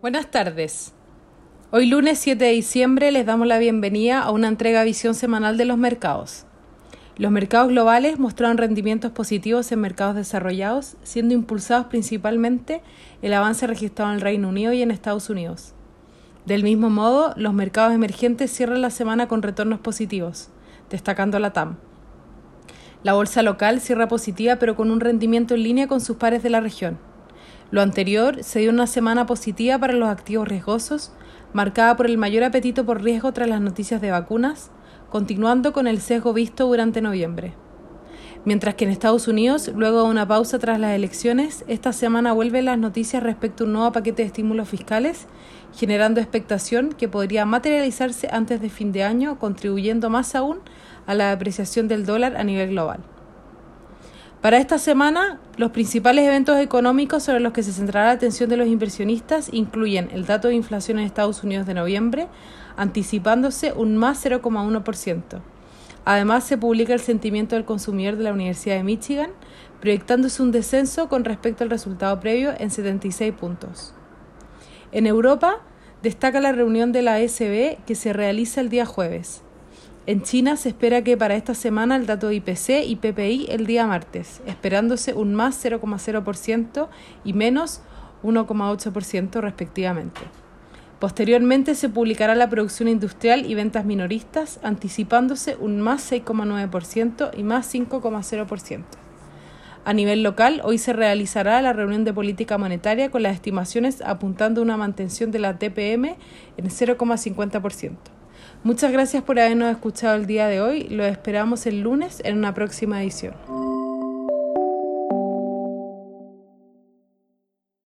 Buenas tardes. Hoy lunes 7 de diciembre les damos la bienvenida a una entrega visión semanal de los mercados. Los mercados globales mostraron rendimientos positivos en mercados desarrollados, siendo impulsados principalmente el avance registrado en el Reino Unido y en Estados Unidos. Del mismo modo, los mercados emergentes cierran la semana con retornos positivos, destacando la TAM. La bolsa local cierra positiva pero con un rendimiento en línea con sus pares de la región. Lo anterior se dio una semana positiva para los activos riesgosos, marcada por el mayor apetito por riesgo tras las noticias de vacunas, continuando con el sesgo visto durante noviembre. Mientras que en Estados Unidos, luego de una pausa tras las elecciones, esta semana vuelven las noticias respecto a un nuevo paquete de estímulos fiscales, generando expectación que podría materializarse antes de fin de año, contribuyendo más aún a la apreciación del dólar a nivel global. Para esta semana, los principales eventos económicos sobre los que se centrará la atención de los inversionistas incluyen el dato de inflación en Estados Unidos de noviembre, anticipándose un más 0,1%. Además, se publica el sentimiento del consumidor de la Universidad de Michigan, proyectándose un descenso con respecto al resultado previo en 76 puntos. En Europa, destaca la reunión de la ECB que se realiza el día jueves. En China se espera que para esta semana el dato IPC y PPI el día martes, esperándose un más 0,0% y menos 1,8% respectivamente. Posteriormente se publicará la producción industrial y ventas minoristas, anticipándose un más 6,9% y más 5,0%. A nivel local, hoy se realizará la reunión de política monetaria con las estimaciones apuntando a una mantención de la TPM en 0,50%. Muchas gracias por habernos escuchado el día de hoy. Lo esperamos el lunes en una próxima edición.